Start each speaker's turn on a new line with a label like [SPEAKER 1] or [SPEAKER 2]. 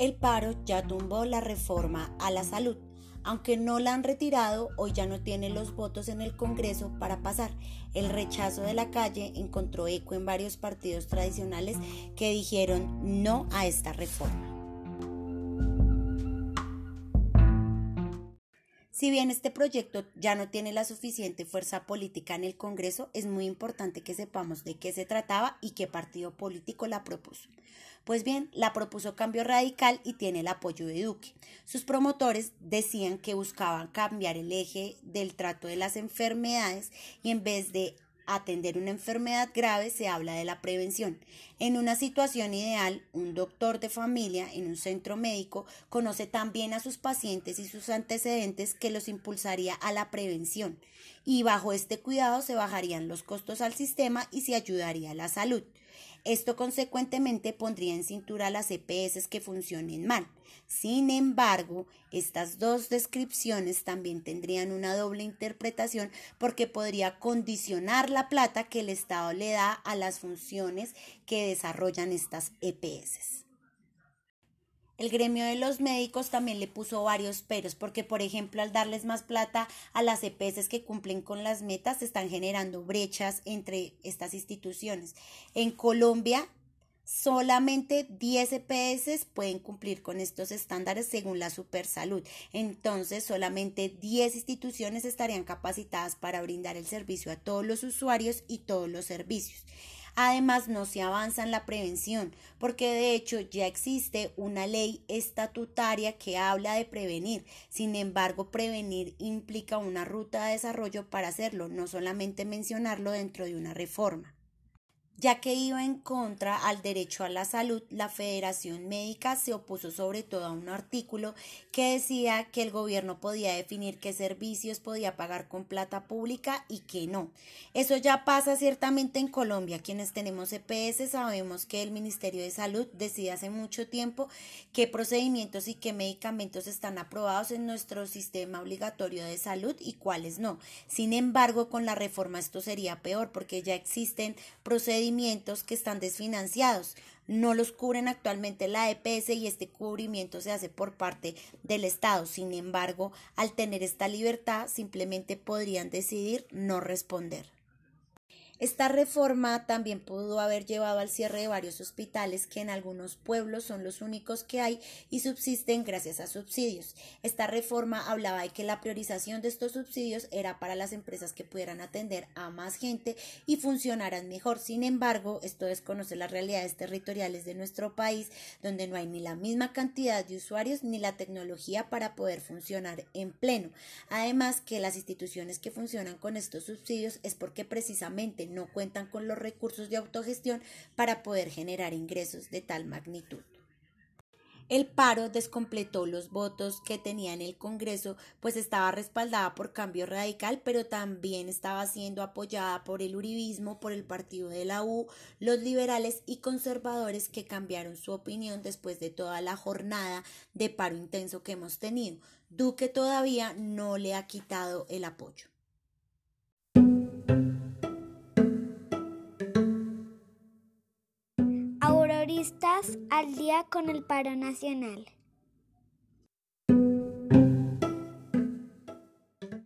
[SPEAKER 1] El paro ya tumbó la reforma a la salud. Aunque no la han retirado, hoy ya no tiene los votos en el Congreso para pasar. El rechazo de la calle encontró eco en varios partidos tradicionales que dijeron no a esta reforma. Si bien este proyecto ya no tiene la suficiente fuerza política en el Congreso, es muy importante que sepamos de qué se trataba y qué partido político la propuso. Pues bien, la propuso Cambio Radical y tiene el apoyo de Duque. Sus promotores decían que buscaban cambiar el eje del trato de las enfermedades y en vez de atender una enfermedad grave se habla de la prevención. En una situación ideal, un doctor de familia en un centro médico conoce tan bien a sus pacientes y sus antecedentes que los impulsaría a la prevención y bajo este cuidado se bajarían los costos al sistema y se ayudaría a la salud. Esto consecuentemente pondría en cintura las EPS que funcionen mal. Sin embargo, estas dos descripciones también tendrían una doble interpretación porque podría condicionar la plata que el Estado le da a las funciones que desarrollan estas EPS. El gremio de los médicos también le puso varios peros, porque por ejemplo al darles más plata a las EPS que cumplen con las metas, se están generando brechas entre estas instituciones. En Colombia, solamente 10 EPS pueden cumplir con estos estándares según la Supersalud. Entonces, solamente 10 instituciones estarían capacitadas para brindar el servicio a todos los usuarios y todos los servicios. Además, no se avanza en la prevención, porque de hecho ya existe una ley estatutaria que habla de prevenir. Sin embargo, prevenir implica una ruta de desarrollo para hacerlo, no solamente mencionarlo dentro de una reforma ya que iba en contra al derecho a la salud, la Federación Médica se opuso sobre todo a un artículo que decía que el gobierno podía definir qué servicios podía pagar con plata pública y qué no. Eso ya pasa ciertamente en Colombia. Quienes tenemos EPS sabemos que el Ministerio de Salud decide hace mucho tiempo qué procedimientos y qué medicamentos están aprobados en nuestro sistema obligatorio de salud y cuáles no. Sin embargo, con la reforma esto sería peor porque ya existen procedimientos que están desfinanciados. No los cubren actualmente la EPS y este cubrimiento se hace por parte del Estado. Sin embargo, al tener esta libertad, simplemente podrían decidir no responder. Esta reforma también pudo haber llevado al cierre de varios hospitales que en algunos pueblos son los únicos que hay y subsisten gracias a subsidios. Esta reforma hablaba de que la priorización de estos subsidios era para las empresas que pudieran atender a más gente y funcionaran mejor. Sin embargo, esto desconoce las realidades territoriales de nuestro país, donde no hay ni la misma cantidad de usuarios ni la tecnología para poder funcionar en pleno. Además, que las instituciones que funcionan con estos subsidios es porque precisamente no cuentan con los recursos de autogestión para poder generar ingresos de tal magnitud. El paro descompletó los votos que tenía en el Congreso, pues estaba respaldada por Cambio Radical, pero también estaba siendo apoyada por el Uribismo, por el partido de la U, los liberales y conservadores que cambiaron su opinión después de toda la jornada de paro intenso que hemos tenido. Duque todavía no le ha quitado el apoyo.
[SPEAKER 2] Al día con el paro nacional.